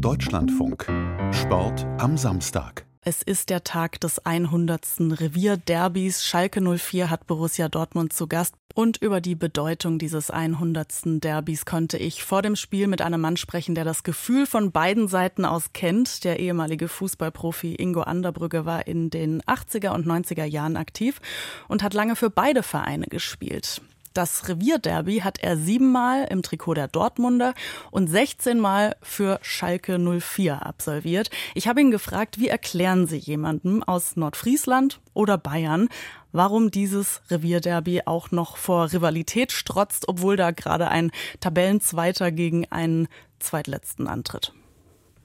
Deutschlandfunk. Sport am Samstag. Es ist der Tag des 100. Revierderbys. Schalke 04 hat Borussia Dortmund zu Gast. Und über die Bedeutung dieses 100. Derbys konnte ich vor dem Spiel mit einem Mann sprechen, der das Gefühl von beiden Seiten aus kennt. Der ehemalige Fußballprofi Ingo Anderbrügge war in den 80er und 90er Jahren aktiv und hat lange für beide Vereine gespielt. Das Revierderby hat er siebenmal im Trikot der Dortmunder und 16 Mal für Schalke 04 absolviert. Ich habe ihn gefragt, wie erklären Sie jemandem aus Nordfriesland oder Bayern, warum dieses Revierderby auch noch vor Rivalität strotzt, obwohl da gerade ein Tabellenzweiter gegen einen Zweitletzten antritt?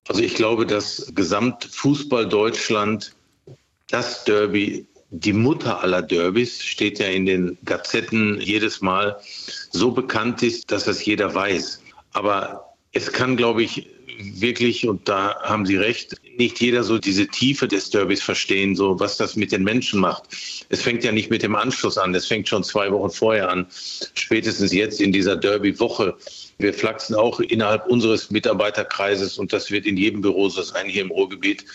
Also ich glaube, dass Gesamtfußball Deutschland das Derby die Mutter aller Derbys steht ja in den Gazetten jedes Mal so bekannt ist, dass das jeder weiß. Aber es kann, glaube ich, wirklich, und da haben Sie recht, nicht jeder so diese Tiefe des Derbys verstehen, so was das mit den Menschen macht. Es fängt ja nicht mit dem Anschluss an, es fängt schon zwei Wochen vorher an, spätestens jetzt in dieser Derby-Woche. Wir flachsen auch innerhalb unseres Mitarbeiterkreises und das wird in jedem Büro so sein hier im Ruhrgebiet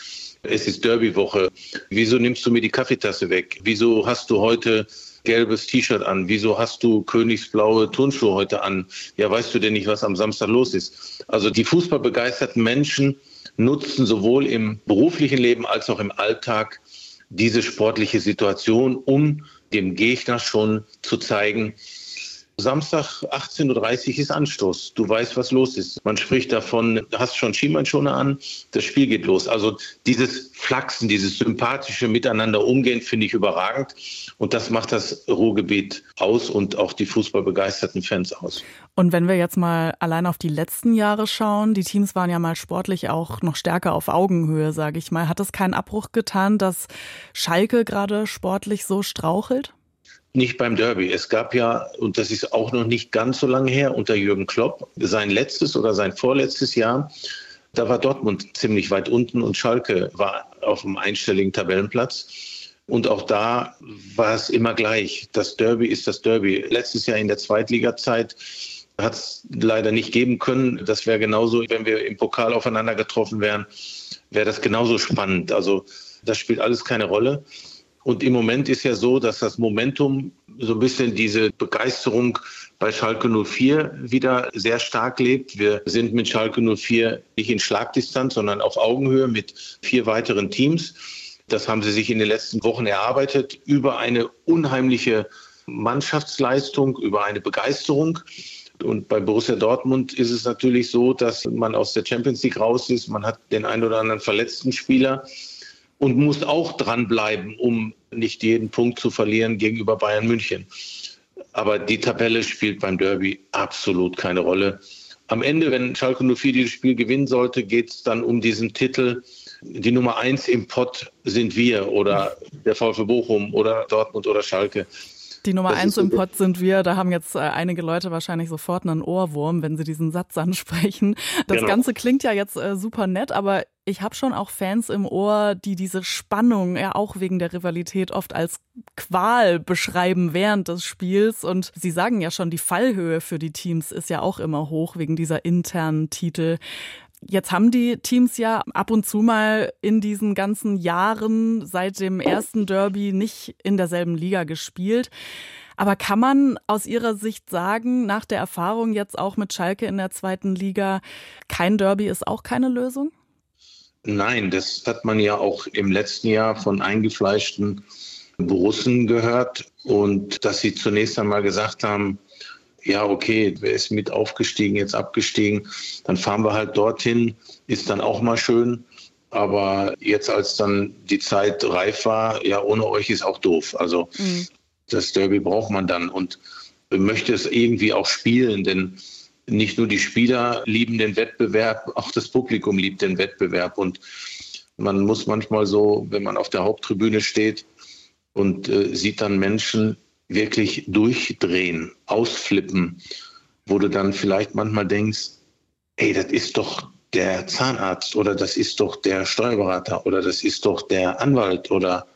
es ist Derbywoche. Wieso nimmst du mir die Kaffeetasse weg? Wieso hast du heute gelbes T-Shirt an? Wieso hast du königsblaue Turnschuhe heute an? Ja, weißt du denn nicht, was am Samstag los ist? Also die fußballbegeisterten Menschen nutzen sowohl im beruflichen Leben als auch im Alltag diese sportliche Situation, um dem Gegner schon zu zeigen, Samstag 18.30 Uhr ist Anstoß. Du weißt, was los ist. Man spricht davon, hast schon Schienbeinschoner an, das Spiel geht los. Also dieses Flachsen, dieses sympathische Miteinander umgehen, finde ich überragend. Und das macht das Ruhrgebiet aus und auch die fußballbegeisterten Fans aus. Und wenn wir jetzt mal allein auf die letzten Jahre schauen, die Teams waren ja mal sportlich auch noch stärker auf Augenhöhe, sage ich mal. Hat es keinen Abbruch getan, dass Schalke gerade sportlich so strauchelt? Nicht beim Derby. Es gab ja, und das ist auch noch nicht ganz so lange her, unter Jürgen Klopp, sein letztes oder sein vorletztes Jahr. Da war Dortmund ziemlich weit unten und Schalke war auf dem einstelligen Tabellenplatz. Und auch da war es immer gleich. Das Derby ist das Derby. Letztes Jahr in der Zweitliga-Zeit hat es leider nicht geben können. Das wäre genauso, wenn wir im Pokal aufeinander getroffen wären, wäre das genauso spannend. Also das spielt alles keine Rolle. Und im Moment ist ja so, dass das Momentum so ein bisschen diese Begeisterung bei Schalke 04 wieder sehr stark lebt. Wir sind mit Schalke 04 nicht in Schlagdistanz, sondern auf Augenhöhe mit vier weiteren Teams. Das haben sie sich in den letzten Wochen erarbeitet über eine unheimliche Mannschaftsleistung, über eine Begeisterung. Und bei Borussia Dortmund ist es natürlich so, dass man aus der Champions League raus ist. Man hat den einen oder anderen verletzten Spieler und muss auch dranbleiben, um nicht jeden Punkt zu verlieren gegenüber Bayern München. Aber die Tabelle spielt beim Derby absolut keine Rolle. Am Ende, wenn Schalke 04 dieses Spiel gewinnen sollte, geht es dann um diesen Titel. Die Nummer eins im Pott sind wir oder der VfB Bochum oder Dortmund oder Schalke. Die Nummer das eins im Pott sind wir. Da haben jetzt äh, einige Leute wahrscheinlich sofort einen Ohrwurm, wenn sie diesen Satz ansprechen. Das genau. Ganze klingt ja jetzt äh, super nett, aber ich habe schon auch Fans im Ohr, die diese Spannung ja auch wegen der Rivalität oft als Qual beschreiben während des Spiels. Und sie sagen ja schon, die Fallhöhe für die Teams ist ja auch immer hoch wegen dieser internen Titel. Jetzt haben die Teams ja ab und zu mal in diesen ganzen Jahren seit dem ersten Derby nicht in derselben Liga gespielt. Aber kann man aus Ihrer Sicht sagen, nach der Erfahrung jetzt auch mit Schalke in der zweiten Liga, kein Derby ist auch keine Lösung? Nein, das hat man ja auch im letzten Jahr von eingefleischten Borussen gehört und dass sie zunächst einmal gesagt haben, ja, okay, wer ist mit aufgestiegen, jetzt abgestiegen, dann fahren wir halt dorthin, ist dann auch mal schön. Aber jetzt, als dann die Zeit reif war, ja, ohne euch ist auch doof. Also mhm. das Derby braucht man dann und möchte es irgendwie auch spielen, denn nicht nur die Spieler lieben den Wettbewerb, auch das Publikum liebt den Wettbewerb. Und man muss manchmal so, wenn man auf der Haupttribüne steht und äh, sieht dann Menschen wirklich durchdrehen, ausflippen, wo du dann vielleicht manchmal denkst, ey, das ist doch der Zahnarzt oder das ist doch der Steuerberater oder das ist doch der Anwalt oder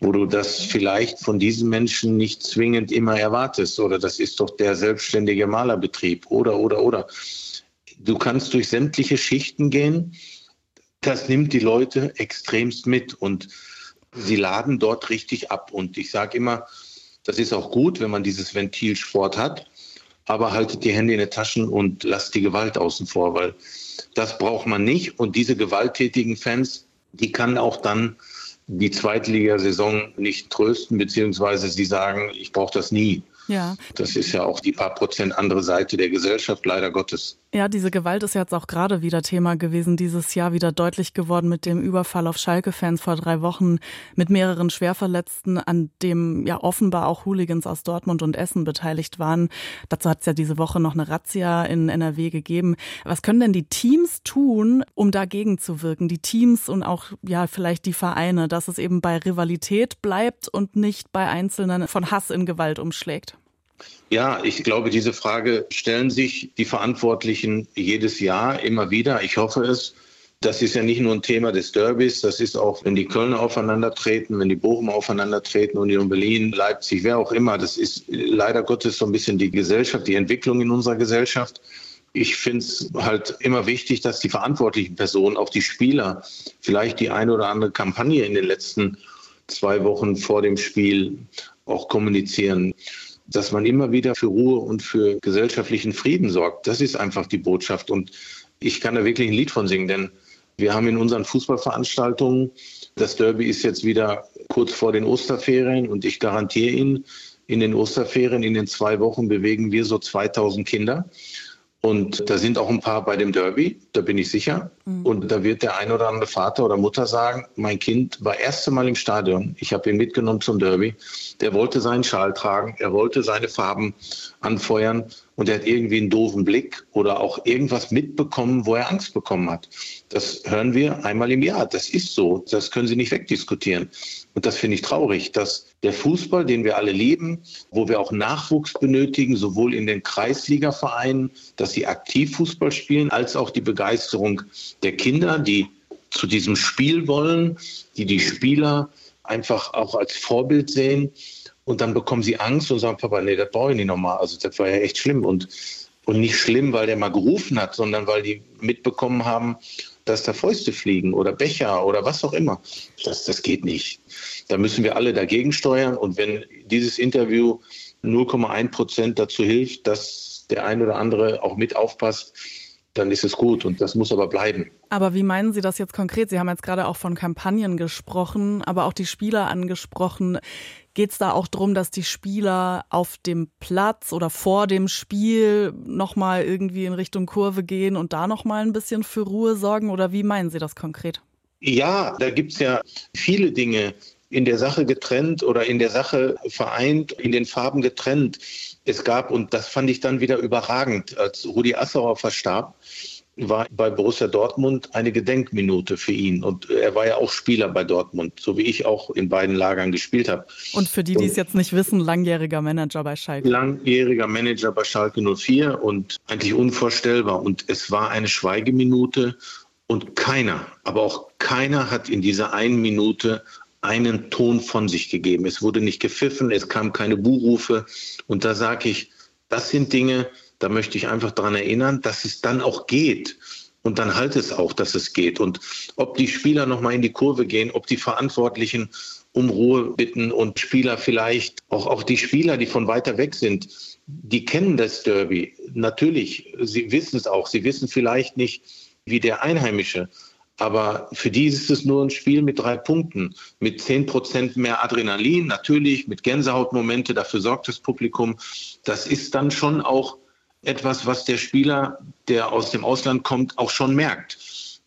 wo du das vielleicht von diesen Menschen nicht zwingend immer erwartest. Oder das ist doch der selbstständige Malerbetrieb oder, oder, oder. Du kannst durch sämtliche Schichten gehen. Das nimmt die Leute extremst mit und sie laden dort richtig ab. Und ich sage immer, das ist auch gut, wenn man dieses Ventilsport hat, aber haltet die Hände in den Taschen und lasst die Gewalt außen vor, weil das braucht man nicht. Und diese gewalttätigen Fans, die kann auch dann die Zweitligasaison nicht trösten, beziehungsweise sie sagen, ich brauche das nie. Ja. Das ist ja auch die paar Prozent andere Seite der Gesellschaft, leider Gottes. Ja, diese Gewalt ist jetzt auch gerade wieder Thema gewesen, dieses Jahr wieder deutlich geworden mit dem Überfall auf Schalke-Fans vor drei Wochen mit mehreren Schwerverletzten, an dem ja offenbar auch Hooligans aus Dortmund und Essen beteiligt waren. Dazu hat es ja diese Woche noch eine Razzia in NRW gegeben. Was können denn die Teams tun, um dagegen zu wirken? Die Teams und auch ja vielleicht die Vereine, dass es eben bei Rivalität bleibt und nicht bei Einzelnen von Hass in Gewalt umschlägt? Ja, ich glaube, diese Frage stellen sich die Verantwortlichen jedes Jahr immer wieder. Ich hoffe es. Das ist ja nicht nur ein Thema des Derbys, das ist auch, wenn die Kölner aufeinandertreten, wenn die Bochum aufeinandertreten, Union Berlin, Leipzig, wer auch immer. Das ist leider Gottes so ein bisschen die Gesellschaft, die Entwicklung in unserer Gesellschaft. Ich finde es halt immer wichtig, dass die verantwortlichen Personen, auch die Spieler, vielleicht die eine oder andere Kampagne in den letzten zwei Wochen vor dem Spiel auch kommunizieren dass man immer wieder für Ruhe und für gesellschaftlichen Frieden sorgt. Das ist einfach die Botschaft. Und ich kann da wirklich ein Lied von singen, denn wir haben in unseren Fußballveranstaltungen, das Derby ist jetzt wieder kurz vor den Osterferien und ich garantiere Ihnen, in den Osterferien, in den zwei Wochen bewegen wir so 2000 Kinder. Und da sind auch ein paar bei dem Derby, da bin ich sicher. Mhm. Und da wird der ein oder andere Vater oder Mutter sagen, mein Kind war erste Mal im Stadion, ich habe ihn mitgenommen zum Derby, der wollte seinen Schal tragen, er wollte seine Farben anfeuern und er hat irgendwie einen doofen Blick oder auch irgendwas mitbekommen, wo er Angst bekommen hat. Das hören wir einmal im Jahr. Das ist so. Das können Sie nicht wegdiskutieren. Und das finde ich traurig, dass der Fußball, den wir alle lieben, wo wir auch Nachwuchs benötigen, sowohl in den Kreisligavereinen, dass sie aktiv Fußball spielen, als auch die Begeisterung der Kinder, die zu diesem Spiel wollen, die die Spieler einfach auch als Vorbild sehen. Und dann bekommen sie Angst und sagen, Papa, nee, das brauche ich nicht nochmal. Also das war ja echt schlimm. Und, und nicht schlimm, weil der mal gerufen hat, sondern weil die mitbekommen haben, dass da Fäuste fliegen oder Becher oder was auch immer. Das, das geht nicht. Da müssen wir alle dagegen steuern. Und wenn dieses Interview 0,1 Prozent dazu hilft, dass der ein oder andere auch mit aufpasst, dann ist es gut und das muss aber bleiben. Aber wie meinen Sie das jetzt konkret? Sie haben jetzt gerade auch von Kampagnen gesprochen, aber auch die Spieler angesprochen. Geht es da auch darum, dass die Spieler auf dem Platz oder vor dem Spiel nochmal irgendwie in Richtung Kurve gehen und da nochmal ein bisschen für Ruhe sorgen? Oder wie meinen Sie das konkret? Ja, da gibt es ja viele Dinge in der Sache getrennt oder in der Sache vereint, in den Farben getrennt. Es gab, und das fand ich dann wieder überragend, als Rudi Assauer verstarb, war bei Borussia Dortmund eine Gedenkminute für ihn. Und er war ja auch Spieler bei Dortmund, so wie ich auch in beiden Lagern gespielt habe. Und für die, die es jetzt nicht wissen, langjähriger Manager bei Schalke. Langjähriger Manager bei Schalke 04 und eigentlich unvorstellbar. Und es war eine Schweigeminute und keiner, aber auch keiner hat in dieser einen Minute einen Ton von sich gegeben. Es wurde nicht gepfiffen, es kam keine Buhrufe. Und da sage ich, das sind Dinge, da möchte ich einfach daran erinnern, dass es dann auch geht. Und dann halt es auch, dass es geht. Und ob die Spieler nochmal in die Kurve gehen, ob die Verantwortlichen um Ruhe bitten und Spieler vielleicht, auch, auch die Spieler, die von weiter weg sind, die kennen das Derby. Natürlich, sie wissen es auch. Sie wissen vielleicht nicht, wie der Einheimische. Aber für die ist es nur ein Spiel mit drei Punkten, mit zehn Prozent mehr Adrenalin, natürlich mit Gänsehautmomente, dafür sorgt das Publikum. Das ist dann schon auch etwas, was der Spieler, der aus dem Ausland kommt, auch schon merkt.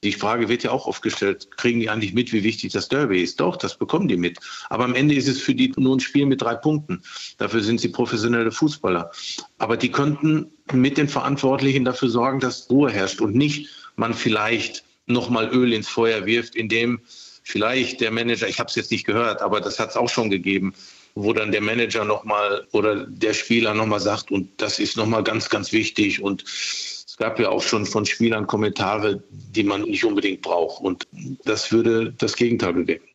Die Frage wird ja auch aufgestellt, kriegen die eigentlich mit, wie wichtig das Derby ist? Doch, das bekommen die mit. Aber am Ende ist es für die nur ein Spiel mit drei Punkten. Dafür sind sie professionelle Fußballer. Aber die könnten mit den Verantwortlichen dafür sorgen, dass Ruhe herrscht und nicht man vielleicht nochmal Öl ins Feuer wirft, indem vielleicht der Manager, ich habe es jetzt nicht gehört, aber das hat es auch schon gegeben, wo dann der Manager nochmal oder der Spieler nochmal sagt, und das ist nochmal ganz, ganz wichtig. Und es gab ja auch schon von Spielern Kommentare, die man nicht unbedingt braucht. Und das würde das Gegenteil bewirken.